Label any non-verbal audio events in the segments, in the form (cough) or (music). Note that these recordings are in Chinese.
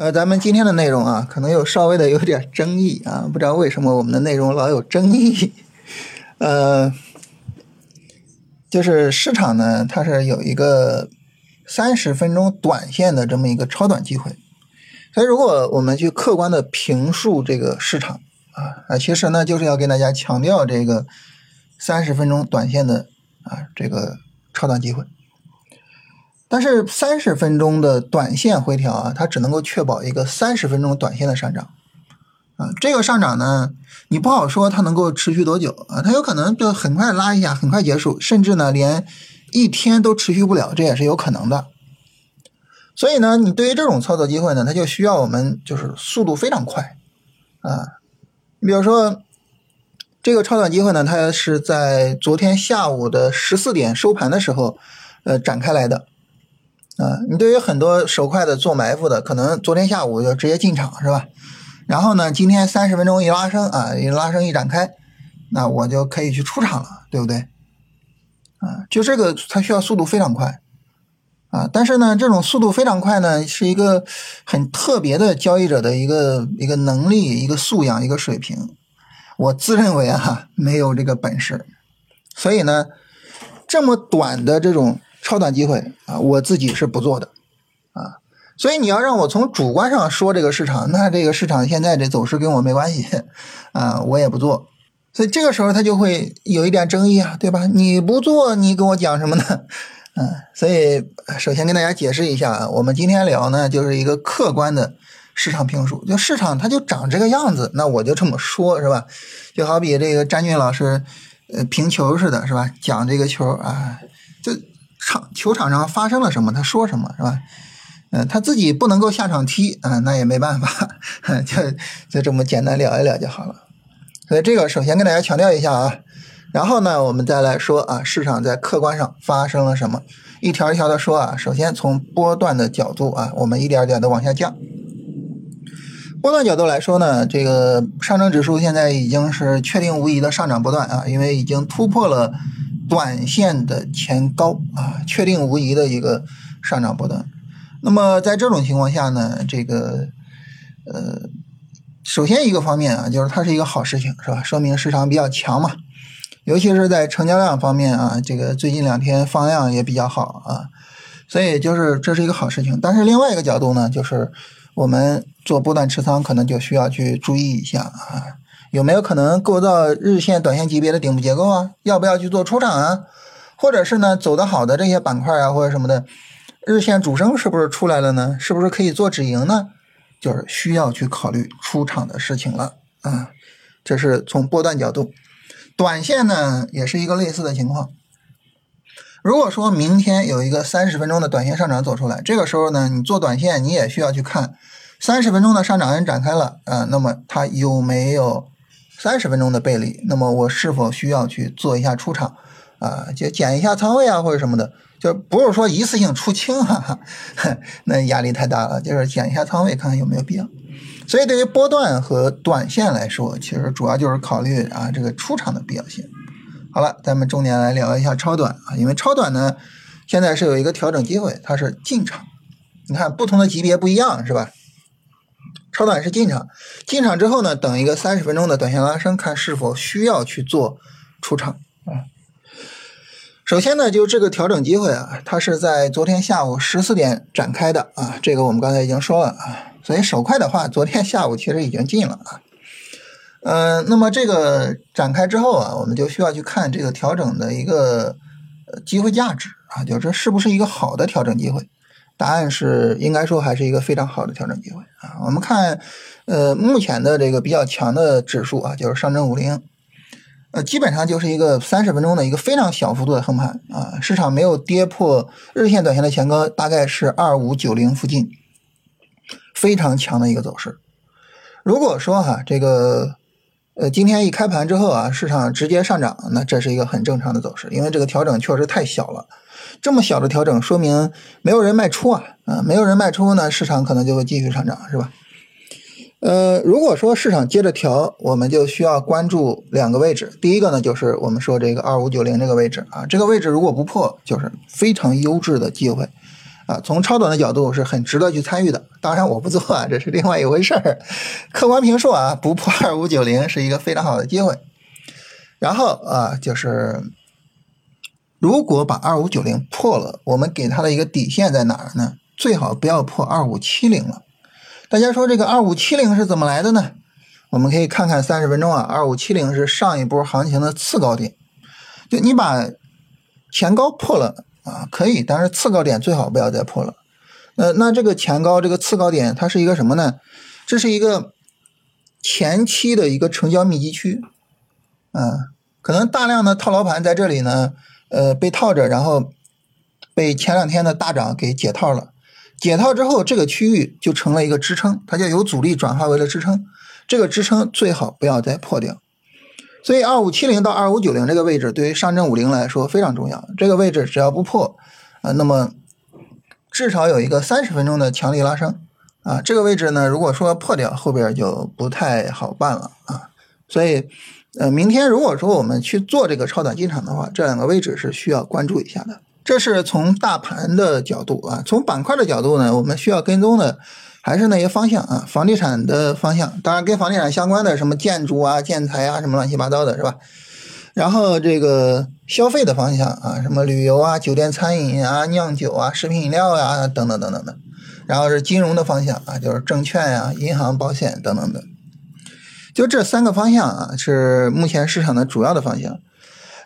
呃，咱们今天的内容啊，可能有稍微的有点争议啊，不知道为什么我们的内容老有争议。呃，就是市场呢，它是有一个三十分钟短线的这么一个超短机会，所以如果我们去客观的评述这个市场啊啊，其实呢就是要跟大家强调这个三十分钟短线的啊这个超短机会。但是三十分钟的短线回调啊，它只能够确保一个三十分钟短线的上涨，啊，这个上涨呢，你不好说它能够持续多久啊，它有可能就很快拉一下，很快结束，甚至呢连一天都持续不了，这也是有可能的。所以呢，你对于这种操作机会呢，它就需要我们就是速度非常快啊。你比如说这个超短机会呢，它是在昨天下午的十四点收盘的时候，呃，展开来的。啊，你对于很多手快的做埋伏的，可能昨天下午就直接进场是吧？然后呢，今天三十分钟一拉升啊，一拉升一展开，那我就可以去出场了，对不对？啊，就这个它需要速度非常快啊，但是呢，这种速度非常快呢，是一个很特别的交易者的一个一个能力、一个素养、一个水平。我自认为啊，没有这个本事，所以呢，这么短的这种。超短机会啊，我自己是不做的啊，所以你要让我从主观上说这个市场，那这个市场现在这走势跟我没关系啊，我也不做。所以这个时候他就会有一点争议啊，对吧？你不做，你跟我讲什么呢？嗯，所以首先跟大家解释一下啊，我们今天聊呢就是一个客观的市场评述，就市场它就长这个样子，那我就这么说，是吧？就好比这个詹俊老师呃评球似的，是吧？讲这个球啊，场球场上发生了什么，他说什么是吧？嗯，他自己不能够下场踢，嗯，那也没办法，(laughs) 就就这么简单聊一聊就好了。所以这个首先跟大家强调一下啊，然后呢，我们再来说啊，市场在客观上发生了什么，一条一条的说啊。首先从波段的角度啊，我们一点点的往下降。波段角度来说呢，这个上证指数现在已经是确定无疑的上涨波段啊，因为已经突破了。短线的前高啊，确定无疑的一个上涨波段。那么在这种情况下呢，这个呃，首先一个方面啊，就是它是一个好事情，是吧？说明市场比较强嘛。尤其是在成交量方面啊，这个最近两天放量也比较好啊，所以就是这是一个好事情。但是另外一个角度呢，就是我们做波段持仓可能就需要去注意一下啊。有没有可能构造日线、短线级别的顶部结构啊？要不要去做出场啊？或者是呢，走得好的这些板块啊，或者什么的，日线主升是不是出来了呢？是不是可以做止盈呢？就是需要去考虑出场的事情了啊。这是从波段角度，短线呢也是一个类似的情况。如果说明天有一个三十分钟的短线上涨走出来，这个时候呢，你做短线你也需要去看三十分钟的上涨 N 展开了啊，那么它有没有？三十分钟的背离，那么我是否需要去做一下出场啊？就减一下仓位啊，或者什么的，就不是说一次性出清哈哈，(laughs) 那压力太大了，就是减一下仓位，看看有没有必要。所以对于波段和短线来说，其实主要就是考虑啊这个出场的必要性。好了，咱们重点来聊一下超短啊，因为超短呢现在是有一个调整机会，它是进场。你看不同的级别不一样是吧？超短是进场，进场之后呢，等一个三十分钟的短线拉升，看是否需要去做出场啊。首先呢，就这个调整机会啊，它是在昨天下午十四点展开的啊，这个我们刚才已经说了啊。所以手快的话，昨天下午其实已经进了啊。嗯，那么这个展开之后啊，我们就需要去看这个调整的一个机会价值啊，就这是不是一个好的调整机会。答案是，应该说还是一个非常好的调整机会啊。我们看，呃，目前的这个比较强的指数啊，就是上证五零，呃，基本上就是一个三十分钟的一个非常小幅度的横盘啊。市场没有跌破日线、短线的前高，大概是二五九零附近，非常强的一个走势。如果说哈，这个，呃，今天一开盘之后啊，市场直接上涨，那这是一个很正常的走势，因为这个调整确实太小了。这么小的调整，说明没有人卖出啊，啊，没有人卖出呢，市场可能就会继续上涨，是吧？呃，如果说市场接着调，我们就需要关注两个位置。第一个呢，就是我们说这个二五九零这个位置啊，这个位置如果不破，就是非常优质的机会啊，从超短的角度是很值得去参与的。当然我不做啊，这是另外一回事儿。客观评述啊，不破二五九零是一个非常好的机会。然后啊，就是如果把二五九零破了，我们给它的一个底线在哪儿呢？最好不要破二五七零了。大家说这个二五七零是怎么来的呢？我们可以看看三十分钟啊，二五七零是上一波行情的次高点。就你把前高破了啊，可以，但是次高点最好不要再破了。呃，那这个前高这个次高点，它是一个什么呢？这是一个前期的一个成交密集区，啊，可能大量的套牢盘在这里呢，呃，被套着，然后被前两天的大涨给解套了。解套之后，这个区域就成了一个支撑，它就由阻力转化为了支撑。这个支撑最好不要再破掉。所以，二五七零到二五九零这个位置对于上证五零来说非常重要。这个位置只要不破，啊，那么至少有一个三十分钟的强力拉升，啊，这个位置呢，如果说破掉，后边就不太好办了啊。所以，呃，明天如果说我们去做这个超短进场的话，这两个位置是需要关注一下的。这是从大盘的角度啊，从板块的角度呢，我们需要跟踪的还是那些方向啊，房地产的方向，当然跟房地产相关的什么建筑啊、建材啊，什么乱七八糟的是吧？然后这个消费的方向啊，什么旅游啊、酒店餐饮啊、酿酒啊、食品饮料啊等等等等的。然后是金融的方向啊，就是证券呀、银行、保险等等的。就这三个方向啊，是目前市场的主要的方向。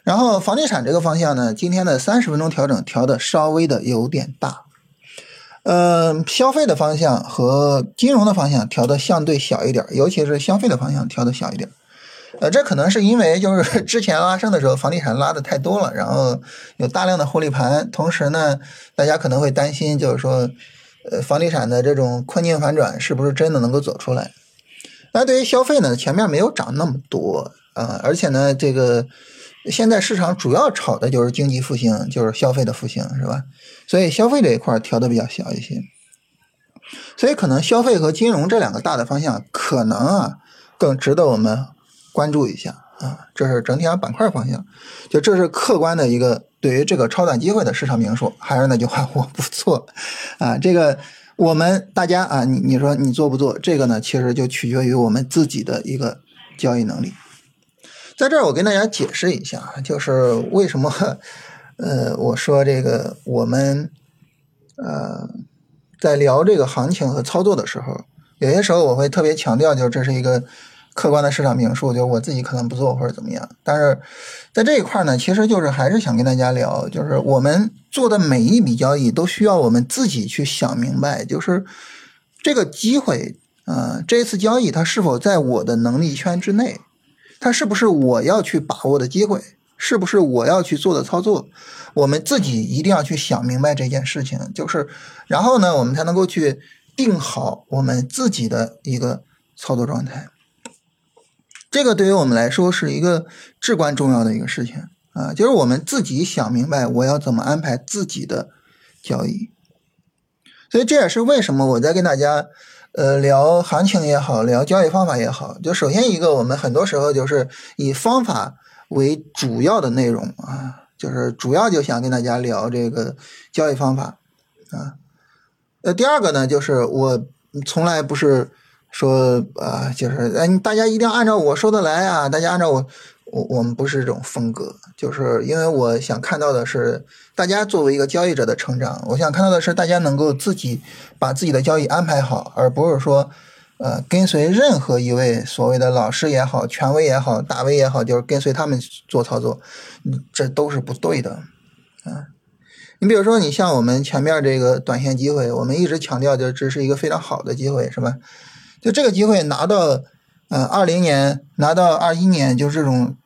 然后房地产这个方向呢，今天的三十分钟调整调的稍微的有点大，嗯，消费的方向和金融的方向调的相对小一点，尤其是消费的方向调的小一点，呃，这可能是因为就是 (laughs) 之前拉升的时候房地产拉的太多了，然后有大量的获利盘，同时呢，大家可能会担心就是说，呃，房地产的这种困境反转是不是真的能够走出来？那对于消费呢，前面没有涨那么多啊，而且呢，这个。现在市场主要炒的就是经济复兴，就是消费的复兴，是吧？所以消费这一块调的比较小一些，所以可能消费和金融这两个大的方向，可能啊更值得我们关注一下啊。这是整体上板块方向，就这是客观的一个对于这个超短机会的市场评述。还是那句话，我不做啊。这个我们大家啊，你你说你做不做？这个呢，其实就取决于我们自己的一个交易能力。在这儿，我跟大家解释一下，就是为什么，呃，我说这个我们，呃，在聊这个行情和操作的时候，有些时候我会特别强调，就是这是一个客观的市场评述，就我自己可能不做或者怎么样。但是在这一块呢，其实就是还是想跟大家聊，就是我们做的每一笔交易都需要我们自己去想明白，就是这个机会，啊，这次交易它是否在我的能力圈之内。它是不是我要去把握的机会？是不是我要去做的操作？我们自己一定要去想明白这件事情，就是，然后呢，我们才能够去定好我们自己的一个操作状态。这个对于我们来说是一个至关重要的一个事情啊，就是我们自己想明白我要怎么安排自己的交易。所以这也是为什么我在跟大家。呃，聊行情也好，聊交易方法也好，就首先一个，我们很多时候就是以方法为主要的内容啊，就是主要就想跟大家聊这个交易方法啊。呃，第二个呢，就是我从来不是说啊，就是哎，大家一定要按照我说的来啊，大家按照我。我我们不是这种风格，就是因为我想看到的是大家作为一个交易者的成长，我想看到的是大家能够自己把自己的交易安排好，而不是说，呃，跟随任何一位所谓的老师也好、权威也好、大 V 也好，就是跟随他们做操作，这都是不对的，啊，你比如说你像我们前面这个短线机会，我们一直强调就这是一个非常好的机会，是吧？就这个机会拿到，呃，二零年拿到二一年，就这种。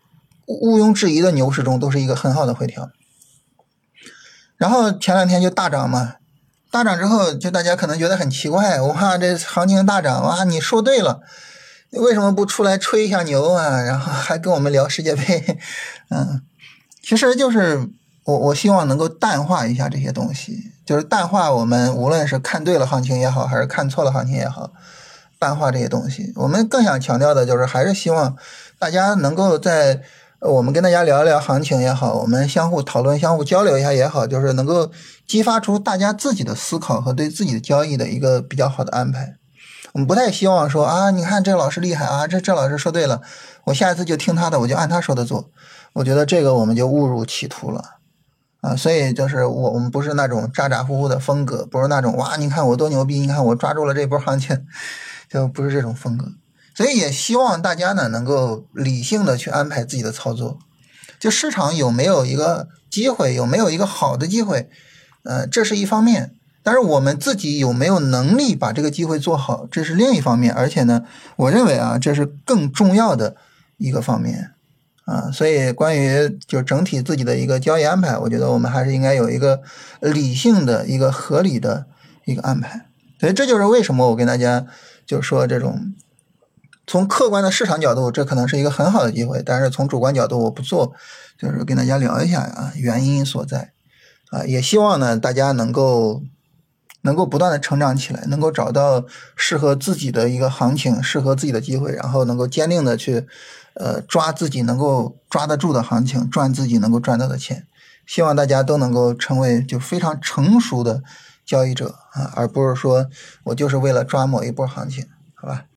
毋庸置疑的牛市中都是一个很好的回调，然后前两天就大涨嘛，大涨之后就大家可能觉得很奇怪，我怕，这行情大涨，哇，你说对了，为什么不出来吹一下牛啊？然后还跟我们聊世界杯，嗯，其实就是我我希望能够淡化一下这些东西，就是淡化我们无论是看对了行情也好，还是看错了行情也好，淡化这些东西。我们更想强调的就是还是希望大家能够在。我们跟大家聊一聊行情也好，我们相互讨论、相互交流一下也好，就是能够激发出大家自己的思考和对自己的交易的一个比较好的安排。我们不太希望说啊，你看这老师厉害啊，这这老师说对了，我下一次就听他的，我就按他说的做。我觉得这个我们就误入歧途了啊！所以就是我我们不是那种咋咋呼呼的风格，不是那种哇，你看我多牛逼，你看我抓住了这波行情，就不是这种风格。所以也希望大家呢能够理性的去安排自己的操作。就市场有没有一个机会，有没有一个好的机会，呃，这是一方面。但是我们自己有没有能力把这个机会做好，这是另一方面。而且呢，我认为啊，这是更重要的一个方面啊。所以关于就整体自己的一个交易安排，我觉得我们还是应该有一个理性的一个合理的一个安排。所以这就是为什么我跟大家就是说这种。从客观的市场角度，这可能是一个很好的机会，但是从主观角度，我不做，就是跟大家聊一下啊，原因所在，啊，也希望呢大家能够能够不断的成长起来，能够找到适合自己的一个行情，适合自己的机会，然后能够坚定的去呃抓自己能够抓得住的行情，赚自己能够赚到的钱。希望大家都能够成为就非常成熟的交易者啊，而不是说我就是为了抓某一波行情，好吧？